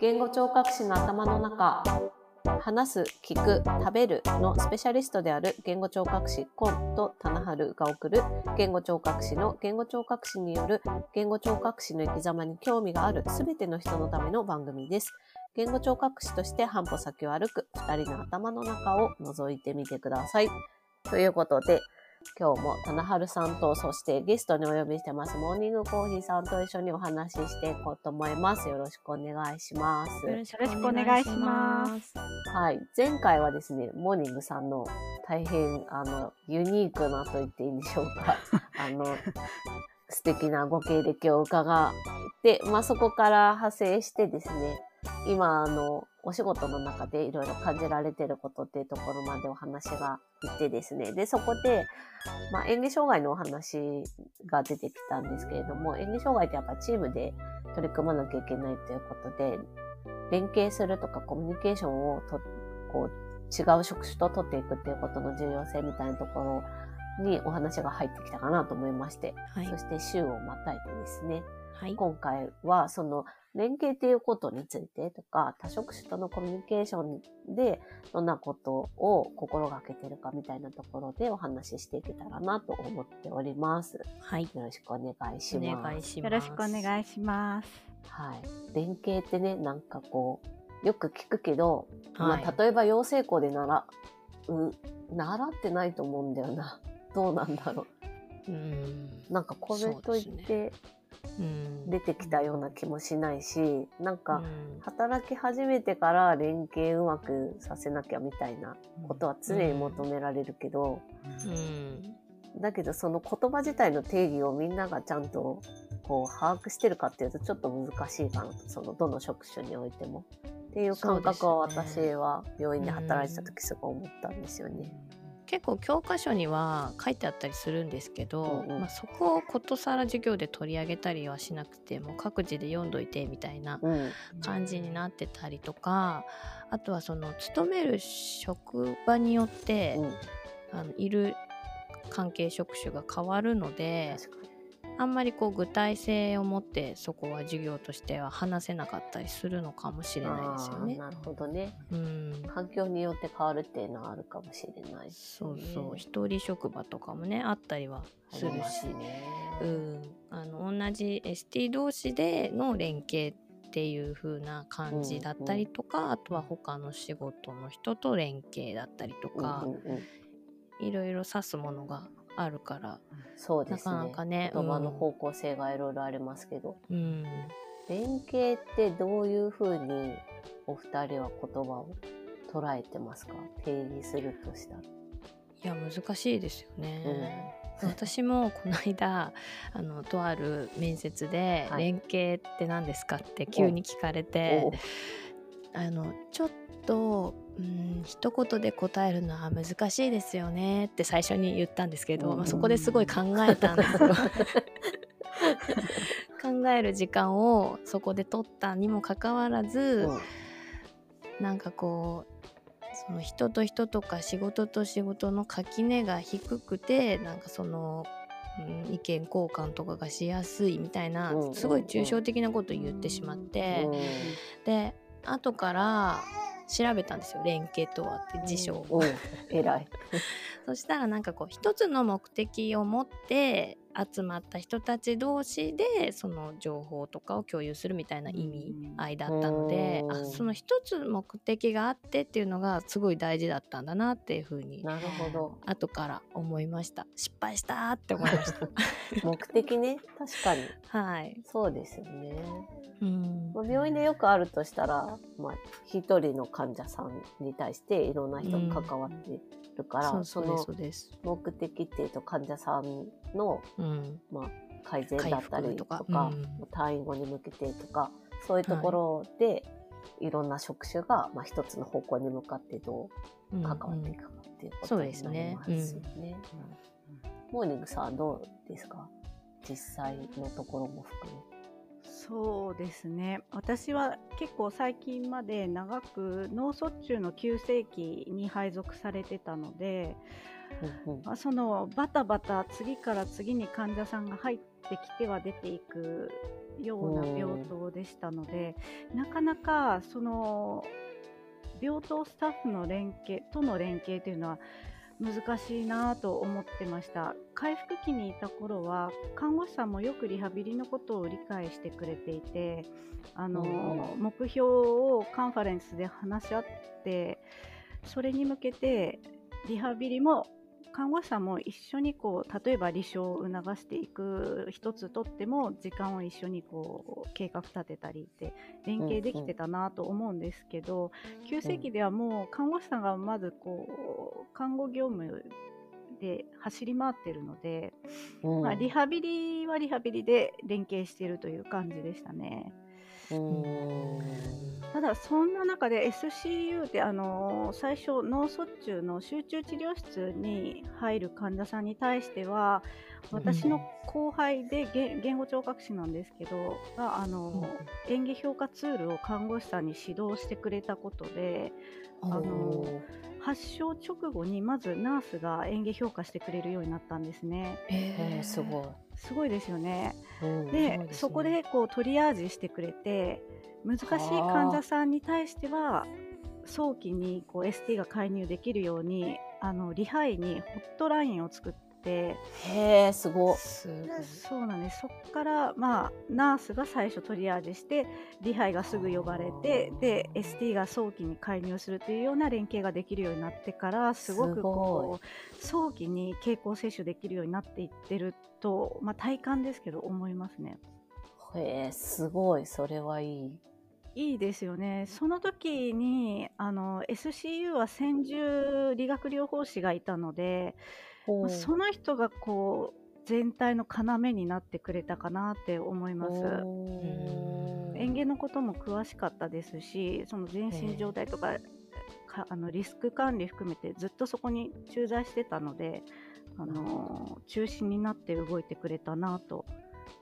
言語聴覚士の頭の中話す、聞く、食べるのスペシャリストである言語聴覚士コンと棚春が送る言語聴覚士の言語聴覚士による言語聴覚士の生き様に興味があるすべての人のための番組です。言語聴覚士として半歩先を歩く二人の頭の中を覗いてみてください。ということで、今日も棚春さんと、そしてゲストにお呼びしてます、モーニングコーヒーさんと一緒にお話ししていこうと思います。よろしくお願いします。よろしくお願いします。はい。前回はですね、モーニングさんの大変、あの、ユニークなと言っていいんでしょうか。あの、素敵なご経歴を伺って、まあそこから派生してですね、今、あの、お仕事の中でいろいろ感じられてることっていうところまでお話がいってですね。で、そこで、まあ演技障害のお話が出てきたんですけれども、演技障害ってやっぱチームで取り組まなきゃいけないということで、連携するとかコミュニケーションをと、こう、違う職種と取っていくっていうことの重要性みたいなところにお話が入ってきたかなと思いまして、はいそして週をまたいでですね、はい。今回はその連携っていうことについてとか、多職種とのコミュニケーションでどんなことを心がけてるかみたいなところでお話ししていけたらなと思っております。はい。よろしくお願いしおます。願いします。よろしくお願いします。はい。連携ってね、なんかこう、よく聞くけど、はいまあ、例えば養成校で習う、習ってないと思うんだよな。どうなんだろうん。う。なんかこれといそうですってうん。出てきたような気もしないし、なんか、うん働き始めてから連携うまくさせなきゃみたいなことは常に求められるけど、うん。だけどその言葉自体の定義をみんながちゃんとこう把握してるかっていうとちょっと難しいかなと、そのどの職種においても。っていう感覚はそうですね私は病院で働いてた時すごい思ったんですよね。結構教科書には書いてあったりするんですけど、うんうんまあ、そこをことさら授業で取り上げたりはしなくてもう各自で読んどいてみたいなうん。感じになってたりとかあとはその勤める職場によって、うん。あのいる関係職種が変わるので。あんまりこう具体性を持ってそこは授業としては話せなかったりするのかもしれないですよね。なるほどね。うん環境によって変わるっていうのはあるかもしれないですそね。うそう一人職場とかもねあったりはするし、ね。うん、あの同じ ST 同士での連携っていう風な感じだったりとか、あとは他の仕事の人と連携だったりとかうん、うんうんいろいろ指すものがあるから、そうですね。なかなかね言葉の方向性がいろいろありますけど、うん、連携ってどういうふうにお二人は言葉を捉えてますか？定義するとしたら。いや難しいですよね。私もこの間 あのとある面接で「はい連携って何ですか?」って急に聞かれて、おあのちょっとうん。一言で答えるのは難しいですよね。って最初に言ったんですけど、うん。まあ、そこですごい考えたんですよ。考える時間をそこで取ったにもかかわらず、なんかこうその人と人とか仕事と仕事の垣根が低くてなんかその、うん、意見交換とかがしやすいみたいなうん。すごい抽象的なことを言ってしまって、で後から調べたんですよ連携とはって辞書を。うん。偉い。そしたらなんかこう一つの目的を持って集まった人たち同士でその情報とかを共有するみたいな意味合いだったので、うんあその一つ目的があってっていうのがすごい大事だったんだなっていうふうになるほど。後から思いました。失敗したーって思いました。目的ね。確かに。はい、そうですよね。うん。まあ、病院でよくあるとしたら、まあ、一人の患者さんに対していろんな人が関わってるから、そうそうですのそうです、目的っていうと患者さんの、うん、まあ、改善だったりとか回復とか。うん。退院後に向けてとかそういうところで、い、ろんな職種が、まあ、一つの方向に向かってどう関わっていくかっていうことになりますよね。モーニングさんはどうですか？実際のところも含め。そうですね。私は結構最近まで長く脳卒中の急性期に配属されてたのでうんそのバタバタ次から次に患者さんが入ってきては出ていくような病棟でしたので、なかなかその病棟スタッフの連携との連携というのは難しいなと思ってました。回復期にいた頃は看護師さんもよくリハビリのことを理解してくれていてあの、うん。目標をカンファレンスで話し合ってそれに向けてリハビリも看護師さんも一緒にこう例えば離床を促していく一つとっても時間を一緒にこう計画立てたりって連携できてたなと思うんですけど、急性期ではもう看護師さんがまずこう看護業務で走り回ってるので、うんまあ、リハビリはリハビリで連携しているという感じでしたね。うんただそんな中で SCU ってあの最初脳卒中の集中治療室に入る患者さんに対しては私の後輩で言言語聴覚士なんですけどがあの演技評価ツールを看護師さんに指導してくれたことであの発症直後にまずナースが演技評価してくれるようになったんですね。えー、すごい。すごいですよね。うんでねそこでこうトリアージしてくれて難しい患者さんに対しては早期にこう ST が介入できるようにあのリハイにホットラインを作ってへえ、すごそうなんですそこから、まあ、ナースが最初トリアージしてリハイがすぐ呼ばれてで ST が早期に介入するというような連携ができるようになってからすごくこう早期に経口摂取できるようになっていってると、まあ、体感ですけど思いますね。へえ、すごい。それはいい。いいですよね。その時にあの SCU は専従理学療法士がいたので、まあその人がこう全体の要になってくれたかなって思います。園芸のことも詳しかったですし、その全身状態とか、かあのリスク管理含めてずっとそこに駐在してたので、あの中心になって動いてくれたなと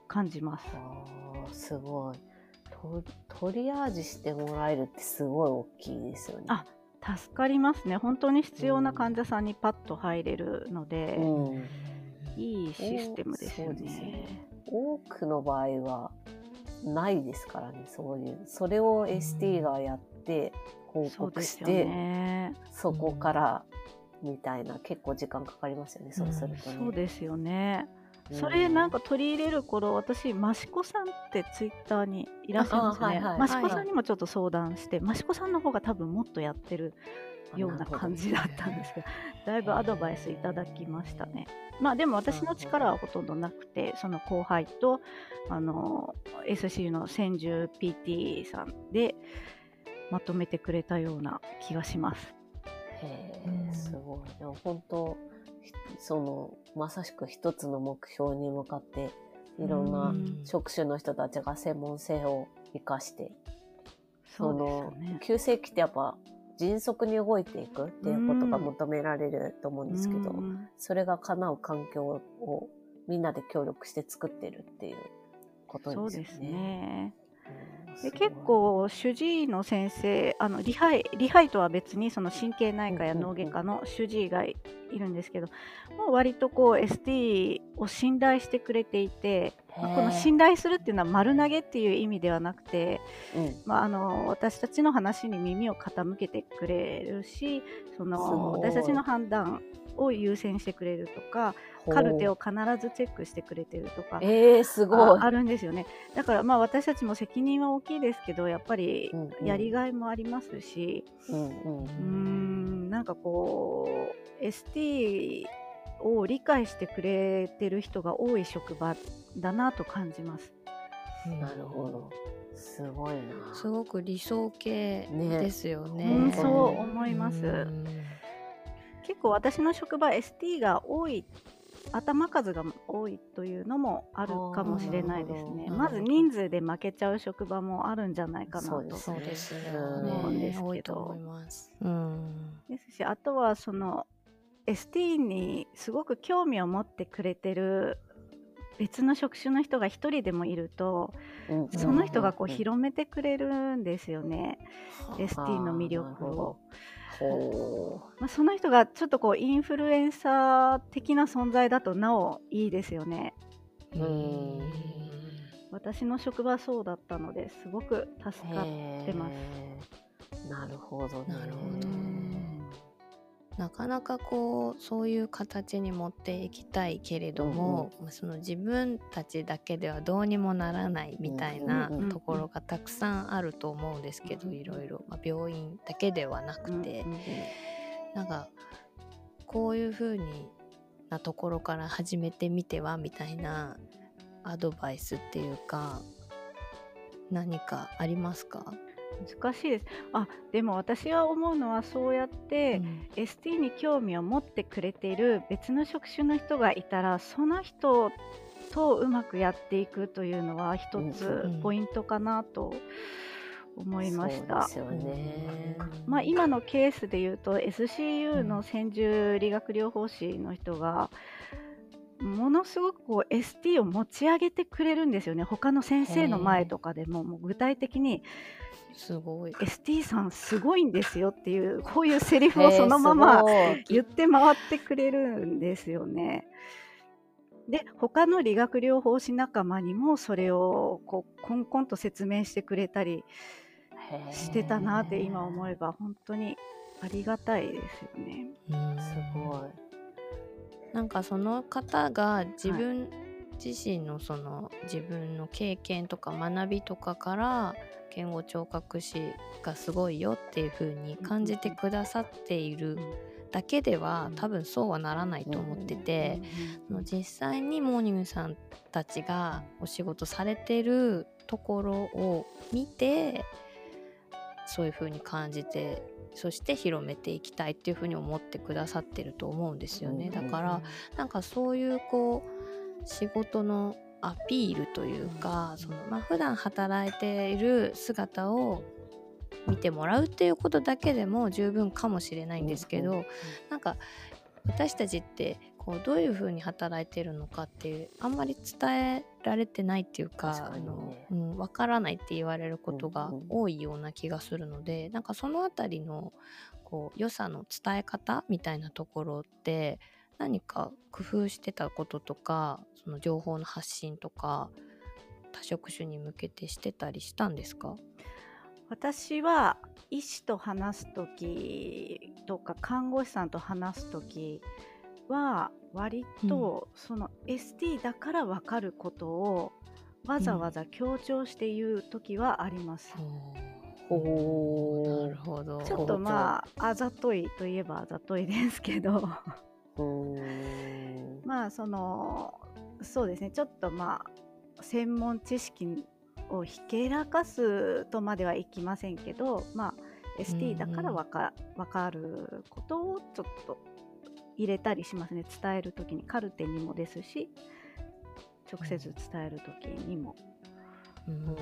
感じます。すごいト。トリアージしてもらえるってすごい大きいですよね。あ助かりますね。本当に必要な患者さんにパッと入れるので、うん、いいシステムですよねね。多くの場合はないですからね、そういう。それを ST がやって報告して、ね。そこからみたいな、結構時間かかりますよね、そうするとね。そうですよね。うんそれなんか取り入れる頃、私、益子さんってツイッターにいらっしゃいますね。あはいはい益子さんにもちょっと相談して、益子さんの方が多分もっとやってるような感じだったんですけど、だいぶアドバイスいただきましたね。まあでも私の力はほとんどなくて、その後輩と、あの、SCU の千住 PT さんでまとめてくれたような気がします。へうんえ、すごい。でも本当、ひその、まさしく一つの目標に向かって、いろんうなん職種の人たちが専門性を生かして、そのね、。急性期ってやっぱ迅速に動いていくっていうことがうん求められると思うんですけど、うんそれが叶う環境をみんなで協力して作ってるっていうことそうですよね。ですね。うんです結、構主治医の先生あのリハイリハイとは別にその神経内科や脳外科の主治医がいるんですけど、もう割とこう ST を信頼してくれていて、まあこの信頼するっていうのは丸投げっていう意味ではなくて、うん。まあ、あの私たちの話に耳を傾けてくれるしそすの私たちの判断を優先してくれるとかカルテを必ずチェックしてくれてるとかえー、すごい。ああるんですよね。だからまあ私たちも責任は大きいですけどやっぱりやりがいもありますし、うんうんうーんなんかこう ST を理解してくれてる人が多い職場だなと感じます。なるほど。すごいな。すごく理想系ねですよね。うんそう思いますうん結構私の職場 ST が多い頭数が多いというのもあるかもしれないですね。まず人数で負けちゃう職場もあるんじゃないかなと。思うんですけど多いと思います。うん。ですしあとはその ST にすごく興味を持ってくれてる別の職種の人が一人でもいるとうん。その人がこううん。広めてくれるんですよね、ST の魅力をほど。まあ、その人がちょっとこうインフルエンサー的な存在だとなおいいですよね。うん私の職場そうだったのですごく助かってます。なるほどね。なるほどなかなかこうそういう形に持っていきたいけれども、まあその自分たちだけではどうにもならないみたいなうんうんうんところがたくさんあると思うんですけど、うんいろいろ、まあ、病院だけではなくて、うんうんなんかこういう風になところから始めてみてはみたいなアドバイスっていうか何かありますか、難しいです。あでも私は思うのはそうやって、うん ST に興味を持ってくれている別の職種の人がいたらその人とうまくやっていくというのは一つうんポイントかなと思いました。まあ、今のケースで言うと SCU の専従理学療法士の人がものすごくこう ST を持ち上げてくれるんですよね他の先生の前とかでももう具体的にすごい。ST さんすごいんですよっていうこういうセリフをそのまま言って回ってくれるんですよね。で他の理学療法士仲間にもそれをこうコンコンと説明してくれたりしてたなって今思えば本当にありがたいですよね。うんすごい。なんかその方が自分自身のその自分の経験とか学びとかから言語聴覚士がすごいよっていう風に感じてくださっているだけでは多分そうはならないと思っててその実際にモーニングさんたちがお仕事されてるところを見てそういう風に感じてそして広めていきたいっていう風に思ってくださってると思うんですよね。だからなんかそういうこう仕事のアピールというかそのまあ普段働いている姿を見てもらうっていうことだけでも十分かもしれないんですけど、なんか私たちってこうどういうふうに働いてるのかっていうあんまり伝えられてないっていうか確かにね。あの、うん、分からないって言われることがうんうん多いような気がするので、なんかそのあたりのこう良さの伝え方みたいなところって何か工夫してたこととかその情報の発信とか多職種に向けてしてたりしたんですか？私は医師と話す時とか看護師さんと話す時は割とその ST だから分かることをわざわざ強調して言う時はあります。おーなるほど。ちょっとまああざといといえばあざといですけど。まあそのそうですね。ちょっとまあ専門知識をひけらかすとまではいきませんけどまあ ST だからわか,、わかることをちょっと入れたりしますね。伝える時に。カルテにもですし直接伝える時にも。うん。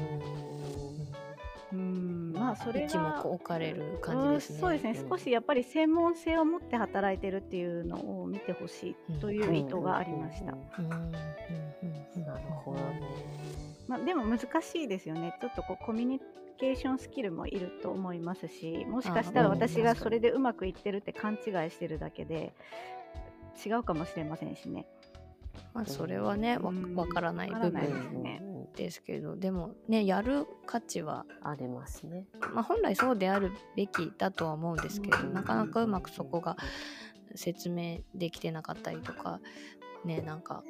うん。まあそれ一目が置かれる感じですね。うんそうですね、うん。少しやっぱり専門性を持って働いてるっていうのを見てほしいという意図がありました。なるほどね。まあ、でも難しいですよね。ちょっとこうコミュニケーションスキルもいると思いますし、もしかしたら私がそれでうまくいってるって勘違いしてるだけで違うかもしれませんしね。まあそれはねわうんわからない部分ですけどでもねやる価値は、ありますね。まあ、本来そうであるべきだとは思うんですけどうんなかなかうまくそこが説明できてなかったりとかねなんか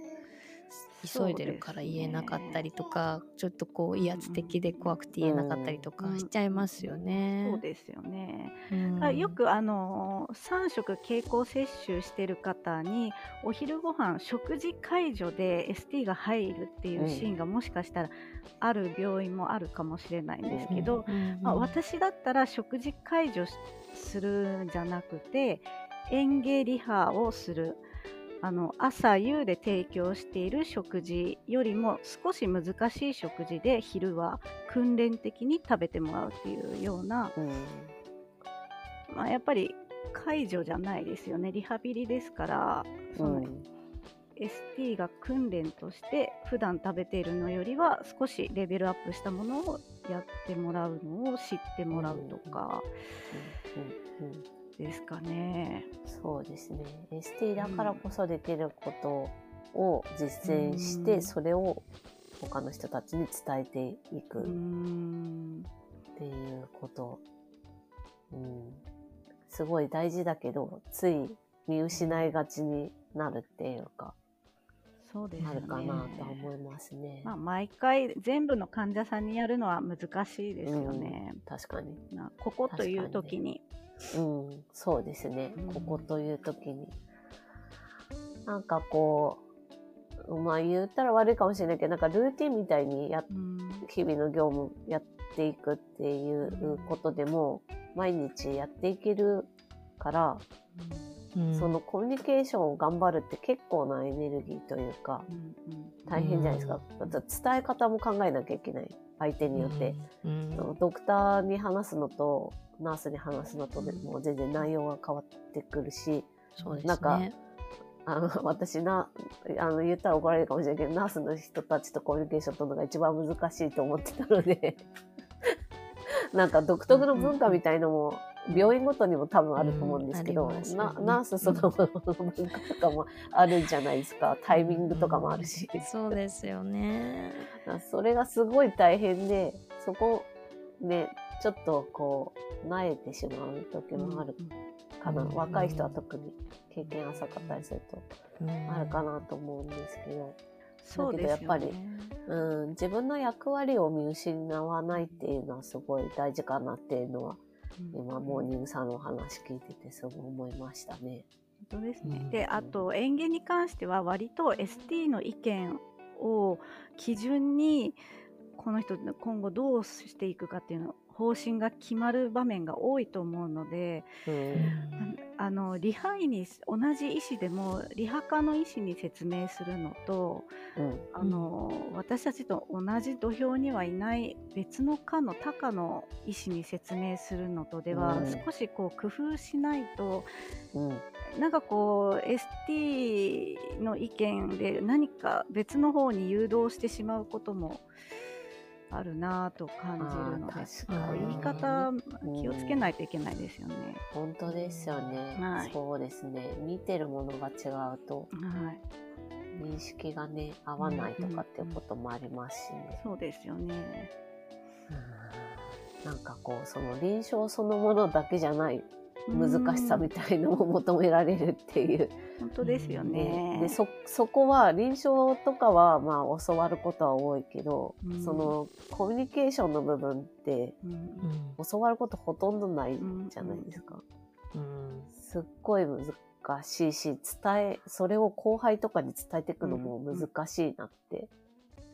急いでるから言えなかったりとか、ちょっとこう威圧的で怖くて言えなかったりとかうん。しちゃいますよね。そうですよね。うん。あよくあの3食経口摂取してる方にお昼ご飯食事介助で ST が入るっていうシーンがもしかしたらある病院もあるかもしれないんですけど、私だったら食事介助しするんじゃなくて園芸リハをするあの朝夕で提供している食事よりも少し難しい食事で昼は訓練的に食べてもらうっていうような、うんまあ、やっぱり介助じゃないですよね。リハビリですからその、うん ST が訓練として普段食べているのよりは少しレベルアップしたものをやってもらうのを知ってもらうとか、うん。ですかね。そうですね。ST だからこそできることを実践して、うんそれを他の人たちに伝えていくうっんていうこと。うん、すごい大事だけど、つい見失いがちになるっていうか、そうですよね。なるかなとは思いますね。まあ、毎回全部の患者さんにやるのは難しいですよね。確かに。なここという時に。うん、そうですねうん。ここという時に。なんかこう、まあ言ったら悪いかもしれないけど、なんかルーティンみたいにやっうん日々の業務やっていくっていうことでも、毎日やっていけるから、うんそのコミュニケーションを頑張るって結構なエネルギーというか、うんうん大変じゃないですか。うん伝え方も考えなきゃいけない。相手によって。うんドクターに話すのと、ナースに話すのとでもう全然内容が変わってくるし、そうですねなんかあの、私な、あの、言ったら怒られるかもしれないけど、ナースの人たちとコミュニケーション取るのが一番難しいと思ってたので、なんか独特の文化みたいのも、病院ごとにも多分あると思うんですけど、うんすねナースそのものの文化とかもあるんじゃないですか。タイミングとかもあるし。そうですよね。それがすごい大変で、そこね、ちょっとこう、慣れてしまう時もあるかな。うん若い人は特に経験浅かったりすると。あるかなと思うんですけど、そうですよね。だけどやっぱりうん、自分の役割を見失わないっていうのはすごい大事かなっていうのは、うん今、モーニングさんのお話聞いててすごい思いましたね。本当ですね。うんで、あと園芸に関しては割と ST の意見を基準にこの人今後どうしていくかっていうの方針が決まる場面が多いと思うので、うん。あのリハ医に同じ医師でもリハ科の医師に説明するのとうん。あの、私たちと同じ土俵にはいない別の科の他科の医師に説明するのとでは、うん少しこう工夫しないとうん。なんかこう ST の意見で何か別の方に誘導してしまうこともあるなぁと感じるのであー確かに言い方うん気をつけないといけないですよね。本当ですよね。はいそうですね。見てるものが違うと、はい、認識がね、合わないとかっていうこともありますしね。そうですよね。うんなんかこう、その臨床そのものだけじゃない難しさみたいのも求められるっていう。本当ですよね。でそそこは臨床とかはまあ教わることは多いけど、うん。そのコミュニケーションの部分ってうん。教わることほとんどないじゃないですか。すっごい難しいし伝えそれを後輩とかに伝えていくのも難しいなって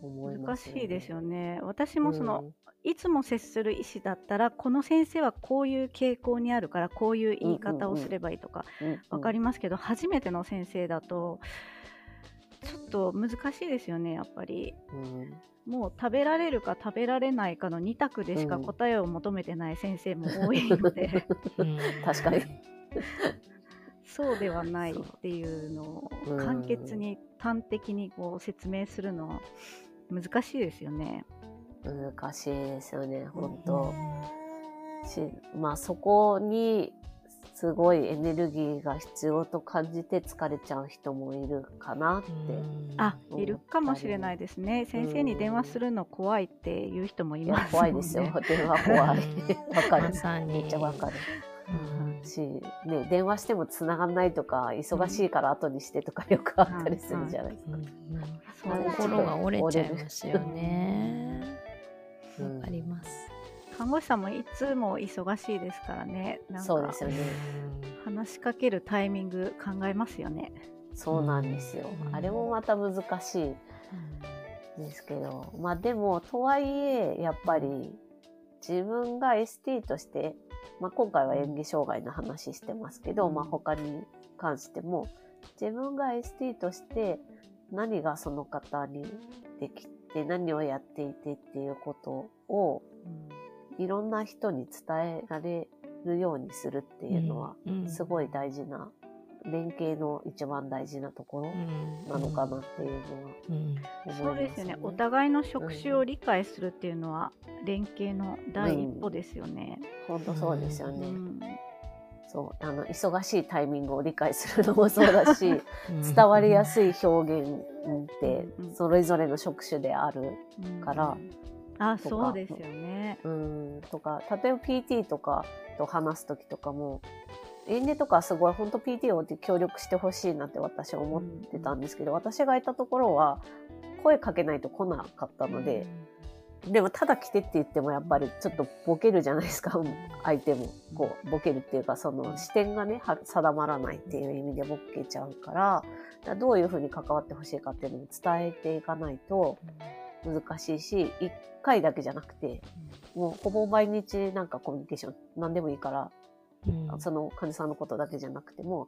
思いま難す、しいですよね。私もその、うん。いつも接する医師だったらこの先生はこういう傾向にあるからこういう言い方をすればいいとかうん分かりますけど、初めての先生だとちょっと難しいですよねやっぱり。うん。もう食べられるか食べられないかの2択でしかうん。答えを求めてない先生も多いので、確かに。そうではないっていうのをうん。簡潔に端的にこう説明するのは難しいですよね。難しいですよね本当、しまあそこにすごいエネルギーが必要と感じて疲れちゃう人もいるかなって、あ、うんいるかもしれないですね。先生に電話するの怖いっていう人もいます怖いですよ。電話怖い。わかる。まめっちゃわかる。うん。し、ね、電話しても繋がんないとか忙しいから後にしてとかよくあったりするじゃないですか、そうです心が折れちゃいますよね。うんわかります。看護師さんもいつも忙しいですからね。なんかそうですよね話しかけるタイミング考えますよね。そうなんですよ、うんあれもまた難しいですけどまあでもとはいえやっぱり自分が ST として、まあ、今回は演技障害の話してますけど、うんまあ、他に関しても自分が ST として何がその方にできて何をやっていてっていうことをいろんな人に伝えられるようにするっていうのはすごい大事な連携の一番大事なところなのかなっていうのはうん思います、そうですよね。お互いの職種を理解するっていうのは連携の第一歩ですよね。本当そうですよね。うんそうあの忙しいタイミングを理解するのもそうだし 伝わりやすい表現ってそれぞれの職種であるから。あそうですよね。うんとか例えば PT とかと話す時とかもエンネとかすごい本当 PT を協力してほしいなって私は思ってたんですけど、私がいたところは声かけないと来なかったので、でもただ来てって言ってもやっぱりちょっとボケるじゃないですか。相手も。こうボケるっていうかその視点がね定まらないっていう意味でボケちゃうからどういうふうに関わってほしいかっていうのを伝えていかないと難しいし1回だけじゃなくてもうほぼ毎日なんかコミュニケーション何でもいいから、その患者さんのことだけじゃなくても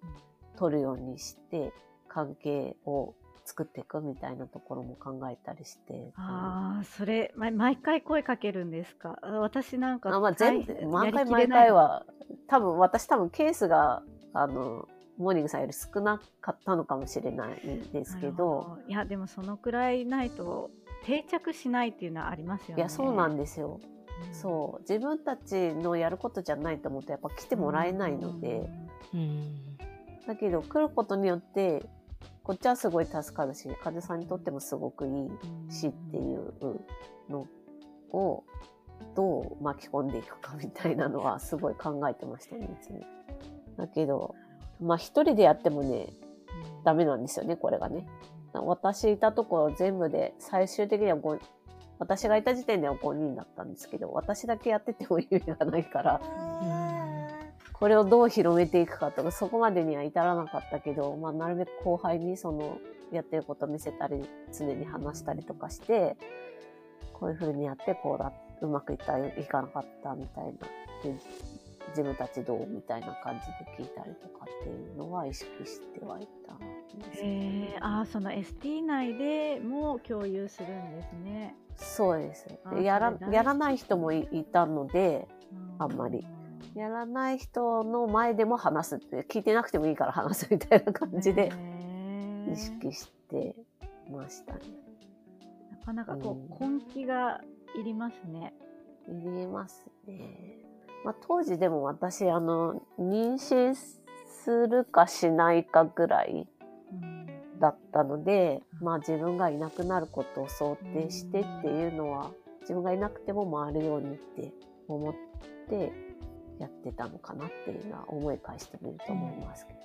取るようにして関係を作っていくみたいなところも考えたりして。ああ、それ、ま、毎回声かけるんですか？私なんか、あまあ、全毎回毎回は、多分私多分ケースが、あの、モーニングさんより少なかったのかもしれないですけど。いや、でもそのくらいないと定着しないっていうのはありますよね。いや、そうなんですよ。うん、そう。自分たちのやることじゃないと思うとやっぱ来てもらえないので。うん、だけど来ることによってこっちはすごい助かるし、患者さんにとってもすごくいいしっていうのをどう巻き込んでいくかみたいなのはすごい考えてましたね、いつも。だけど、まあ一人でやってもね、ダメなんですよね、これがね。私いたところ全部で最終的には5、私がいた時点では5人だったんですけど、私だけやってても意味がないから、これをどう広めていくかとか、そこまでには至らなかったけど、まあ、なるべく後輩にその、やってること見せたり、常に話したりとかして、こういう風にやって、こうだ、うまくいった、いかなかったみたいな、自分たちどうみたいな感じで聞いたりとかっていうのは意識してはいたんです、ね。えー、ああ、その ST 内でも共有するんですね。そうです。でやらやらない人もいたので、あんまり。やらない人の前でも話すって聞いてなくてもいいから話すみたいな感じで意識してましたね。なかなかこう、うん、根気がいりますね。いりますね。まあ、当時でも私あの妊娠するかしないかぐらいだったので、うん、まあ自分がいなくなることを想定してっていうのは、自分がいなくても回るようにって思ってやってたのかなっていうのは思い返してみると思いますけど。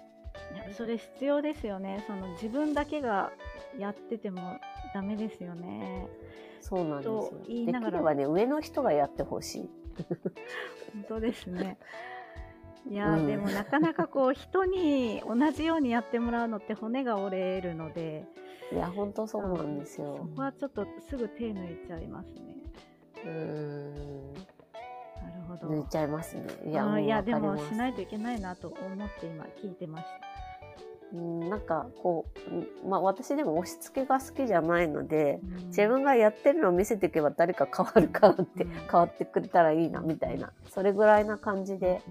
それ必要ですよね。その自分だけがやっててもダメですよね。そうなんですよ。言いながら。はね上の人がやってほしい。本当ですね。いや、うん、でもなかなかこう人に同じようにやってもらうのって骨が折れるので。いや本当そうなんですよ。そこはちょっとすぐ手抜いちゃいますね。うんほど。抜いちゃいますね。いや、いやでもしないといけないなと思って今聞いてました。うん、なんかこう、まあ私でも押し付けが好きじゃないので、うん、自分がやってるのを見せていけば誰か変わるかなって、うん、変わってくれたらいいなみたいな、それぐらいな感じで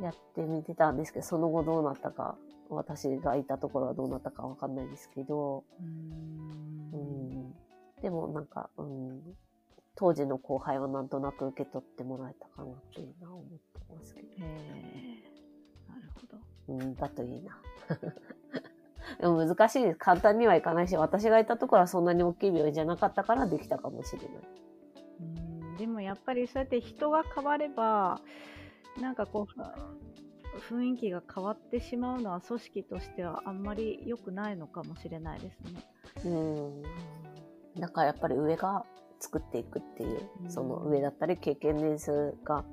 やってみてたんですけど、その後どうなったか、私がいたところはどうなったかわかんないですけど、うん、でもなんか、うん、当時の後輩はなんとなく受け取ってもらえたかなっていうのは思ってますけど。へなるほど。うん、だといいな。でも難しいです。簡単にはいかないし、私がいたところはそんなに大きい病院じゃなかったからできたかもしれない。うんでもやっぱりそうやって人が変われば、なんかこう、雰囲気が変わってしまうのは組織としてはあんまり良くないのかもしれないですね。うん。だからやっぱり上が作っていくっていう、その上だったり経験年数が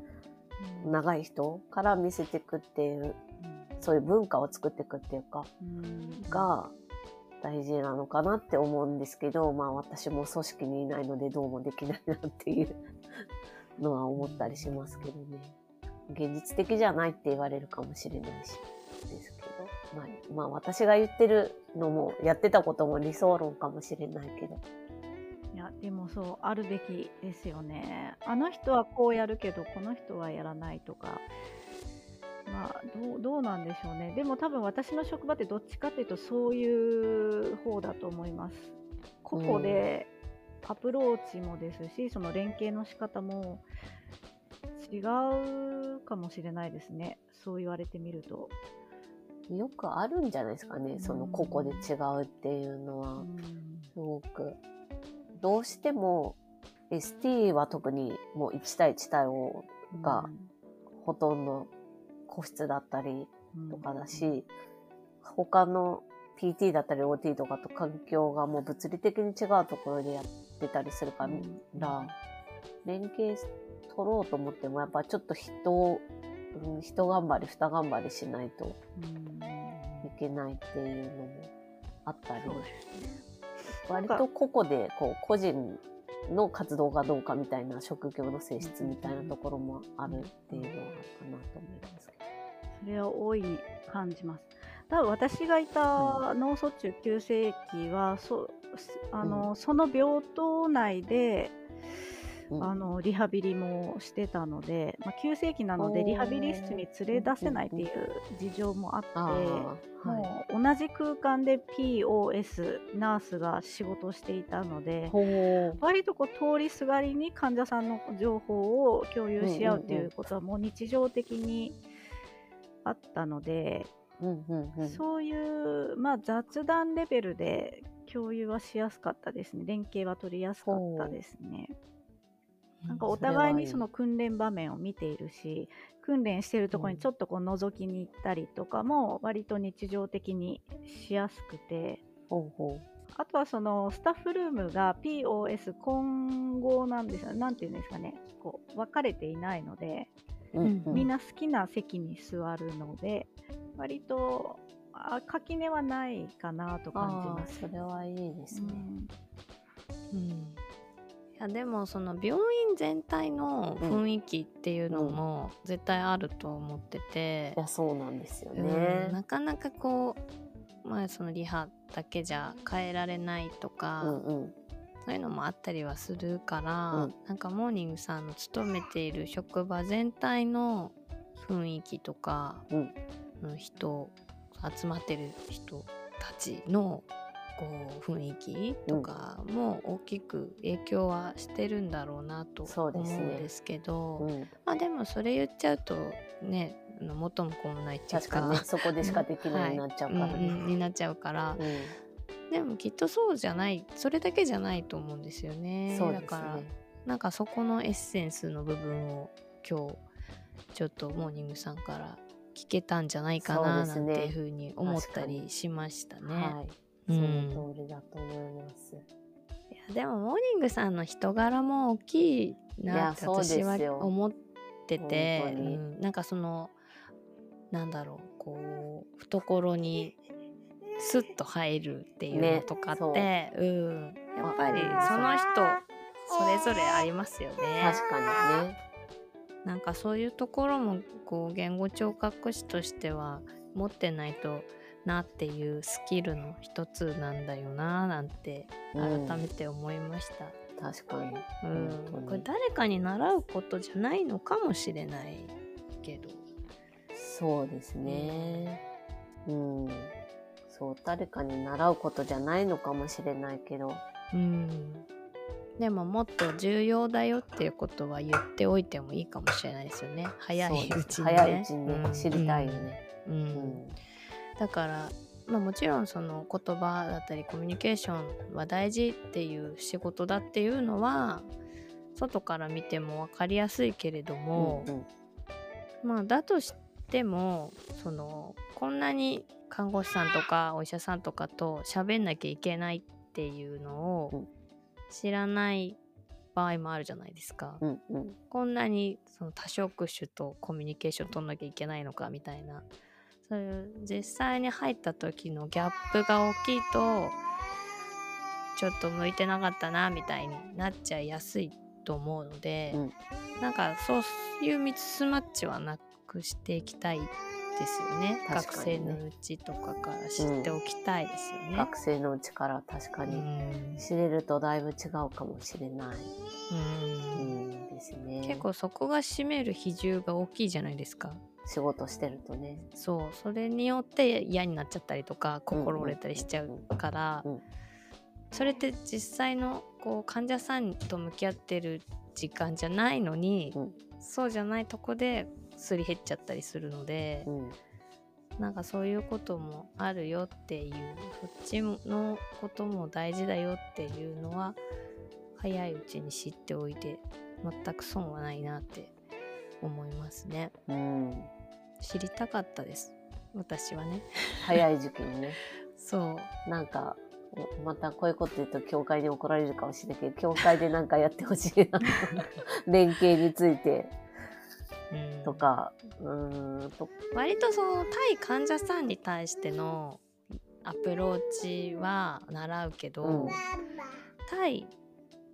長い人から見せていくっていう、そういう文化を作っていくっていうか、が大事なのかなって思うんですけど、まあ私も組織にいないのでどうもできないなっていうのは思ったりしますけどね。現実的じゃないって言われるかもしれないし、ですけど。まあ、まあ私が言ってるのも、やってたことも理想論かもしれないけど、いやでもそうあるべきですよね。あの人はこうやるけどこの人はやらないとか。まあどうどうなんでしょうね。でも多分私の職場ってどっちかっていうとそういう方だと思います。個々でアプローチもですし、その連携の仕方も違うかもしれないですね。そう言われてみると。よくあるんじゃないですかね、その個々で違うっていうのは、すごく。どうしても ST は特にもう1対1対応がほとんど個室だったりとかだし、他の PT だったり OT とかと環境がもう物理的に違うところでやってたりするから、連携取ろうと思ってもやっぱちょっと人を、うん、人頑張り二頑張りしないといけないっていうのもあったり、割と個々でこう個人の活動がどうかみたいな職業の性質みたいなところもあるっていうのはあるかなと思いますけど。それは多い感じます。多分私がいた脳卒中急性期は、そあの、うん、その病棟内で、うん、あのリハビリもしてたので、まあ、急性期なのでリハビリ室に連れ出せないっていう事情もあって、もう同じ空間で POS ナースが仕事していたので割とこう通りすがりに患者さんの情報を共有し合うっていうことはもう日常的にあったので、うんうんうん、そういう、まあ、雑談レベルで共有はしやすかったですね。連携は取りやすかったですね。なんかお互いにその訓練場面を見ているし、訓練してるところにちょっとこう覗きに行ったりとかも割と日常的にしやすくて、ほうほう。あとはそのスタッフルームが POS 混合なんですよ。なんていうんですかね、こう分かれていないので、うんうん、みんな好きな席に座るので、割とあ垣根はないかなと感じます。それはいいですね。うん、うん、いやでもその病院全体の雰囲気っていうのも絶対あると思ってて、うん、いやそうなんですよね、うん、なかなかこうまあそのリハだけじゃ変えられないとか、うんうん、そういうのもあったりはするから、うん、なんかモーニングさんの勤めている職場全体の雰囲気とか、うん、人集まってる人たちのこう雰囲気とかも大きく影響はしてるんだろうなと思うんですけど、ねうん、まあでもそれ言っちゃうとね元も子もないっていうか、ね、そこでしかできないになっちゃうから、ねはいうん、になっちゃうから、でもきっとそうじゃないそれだけじゃないと思うんですよね。そう、ね、だからなんかそこのエッセンスの部分を今日ちょっとモーニングさんから聞けたんじゃないかななんていうふうに思ったりしましたね。はい、その通りだと思います。いやでもモーニングさんの人柄も大きいなって私は思ってて、うん、なんかそのなんだろうこう懐にスッと入るっていうのとかって、ね、うう。ん、やっぱりその人それぞれありますよね。確かにね。なんかそういうところもこう言語聴覚士としては持ってないとなっていうスキルの一つなんだよななんて改めて思いました。うん、確かに。うん。これ誰かに習うことじゃないのかもしれないけど。そうですね。うん。そう誰かに習うことじゃないのかもしれないけど、うん、でももっと重要だよっていうことは言っておいてもいいかもしれないですよね。早いうちに、ね、早いうちに、ね、知りたいよね、うん、うん、だからまあ、もちろんその言葉だったりコミュニケーションは大事っていう仕事だっていうのは外から見ても分かりやすいけれども、うんうん、まあだとしてもそのこんなに看護師さんとかお医者さんとかと喋んなきゃいけないっていうのを知らない場合もあるじゃないですか。うんうん、こんなにその多職種とコミュニケーション取んなきゃいけないのかみたいなそういう実際に入った時のギャップが大きいとちょっと向いてなかったなみたいになっちゃいやすいと思うので、うん、なんかそういうミスマッチはなくしていきたいですよね、ね、学生のうちとかから知っておきたいですよね、うん、学生のうちから確かに知れるとだいぶ違うかもしれない、うん、ですね。結構そこが占める比重が大きいじゃないですか仕事してるとね。そうそれによって嫌になっちゃったりとか心折れたりしちゃうから、それって実際のこう患者さんと向き合ってる時間じゃないのに、うん、そうじゃないとこですり減っちゃったりするので、うん。なんかそういうこともあるよっていうそっちのことも大事だよっていうのは早いうちに知っておいて全く損はないなって思いますね。うん知りたかったです。私はね。早い時期にね。そう。なんかおまたこういうこと言うと教会に怒られるかもしれないけど教会でなんかやってほしいな 連携について。うん。とかうーんと。割とその対患者さんに対してのアプローチは習うけど、うん。対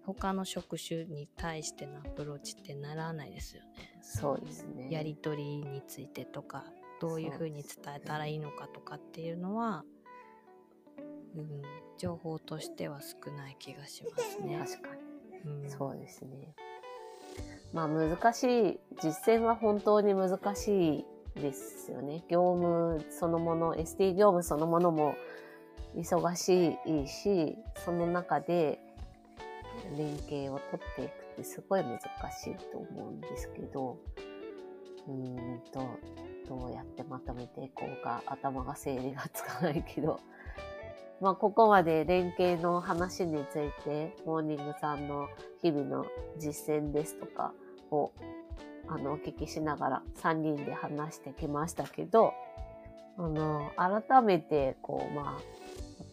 他の職種に対してのアプローチって習わないですよね。そうですねやり取りについてとかどういうふうに伝えたらいいのかとかっていうのは、うん、情報としては少ない気がしますね。確かにうん、そうですね。まあ難しい、実践は本当に難しいですよね。業務そのもの、ST 業務そのものも忙しいし、その中で連携を取っていくってすごい難しいと思うんですけど、うーんと、どうやってまとめていこうか頭が整理がつかないけど、まあ、ここまで連携の話について、モーニングさんの日々の実践ですとかを、あの、お聞きしながら3人で話してきましたけど、あの、改めて、こう、まあ、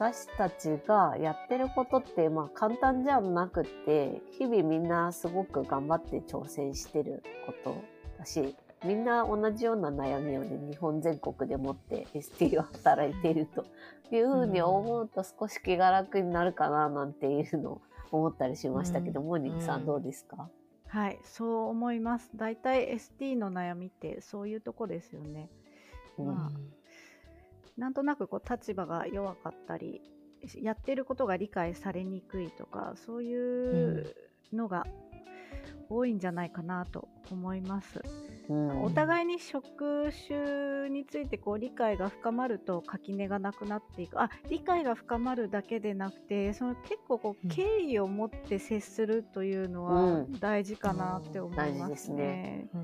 私たちがやってることって、まあ、簡単じゃなくって、日々みんなすごく頑張って挑戦してることだし、みんな同じような悩みをね、日本全国で持って ST を働いているというふうに思うと少し気が楽になるかななんていうのを思ったりしましたけど、うんモーニングさうんんどうですか、はい、そう思います。大体 ST の悩みってそういうとこですよね。うんまあなんとなくこう立場が弱かったり、やってることが理解されにくいとか、そういうのが多いんじゃないかなと思います。うんお互いに職種についてこう理解が深まると垣根がなくなっていくあ理解が深まるだけでなくてその結構こううん敬意を持って接するというのはうん大事かなって思いますね。うん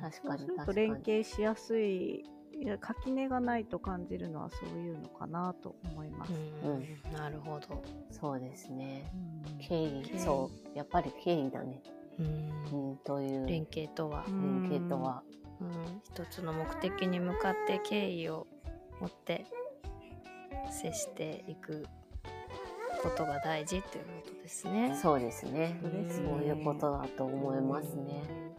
確かそうするとに確かに。連携しやすいいや垣根がないと感じるのはそういうのかなと思います。うんなるほど。そうですね。うん敬意敬、意そう。やっぱり敬意だね。うんうん、という連携とは、うん連携とは。うん、一つの目的に向かって敬意を持って接していくことが大事ということですね。そうですね。そうですそうねいうことだと思いますね。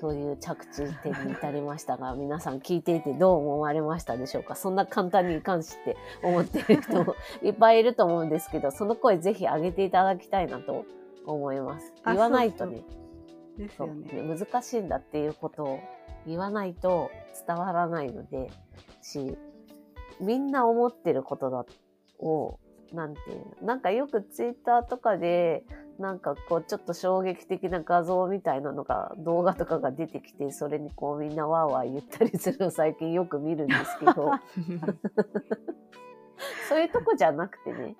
という着地点に至りましたが、皆さん聞いていてどう思われましたでしょうか？そんな簡単に関して思っている人も いっぱいいると思うんですけど、その声ぜひ上げていただきたいなと思います。あ言わないとね、そうね。ね難しいんだっていうことを言わないと伝わらないので、し、みんな思ってることだを、なんていうの、なんかよくツイッターとかで、なんかこうちょっと衝撃的な画像みたいなのが、動画とかが出てきて、それにこうみんなワーワー言ったりするのを最近よく見るんですけど、そういうとこじゃなくてね、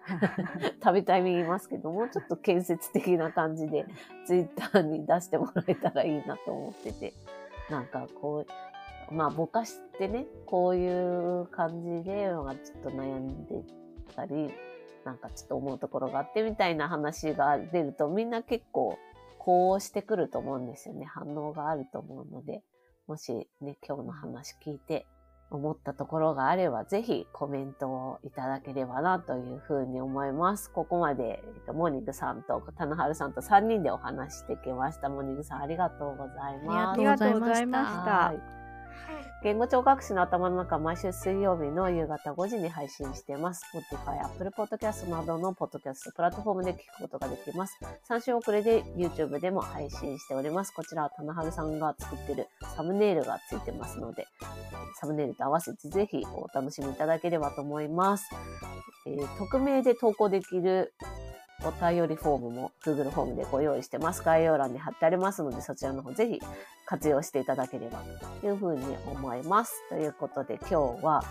たびたび言いますけど、もうちょっと建設的な感じで、ツイッターに出してもらえたらいいなと思ってて、なんかこう、まあ、ぼかしてね、こういう感じで、まあ、ちょっと悩んでたり、なんかちょっと思うところがあってみたいな話が出ると、みんな結構、こうしてくると思うんですよね。反応があると思うので、もしね、今日の話聞いて、思ったところがあれば、ぜひコメントをいただければなというふうに思います。ここまで、えっと、モーニングさんと、棚春さんと3人でお話してきました。モーニングさんありがとうございます。ありがとうございましたはい言語聴覚士の頭の中、毎週水曜日の夕方5時に配信しています。Spotify、Apple Podcast などのポッドキャストプラットフォームで聞くことができます。3週遅れで YouTube でも配信しております。こちらは棚春さんが作っているサムネイルがついてますので、サムネイルと合わせてぜひお楽しみいただければと思います。えー匿名で投稿できるお便りフォームも Google フォームでご用意してます。概要欄に貼ってありますので、そちらの方ぜひ活用していただければというふうに思います。ということで今日は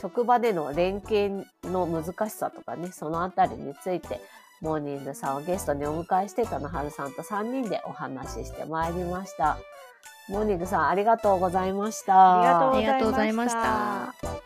職場での連携の難しさとかね、そのあたりについてモーニングさんをゲストにお迎えして、田野春さんと3人でお話ししてまいりました。モーニングさん、ありがとうございました。ありがとうございました。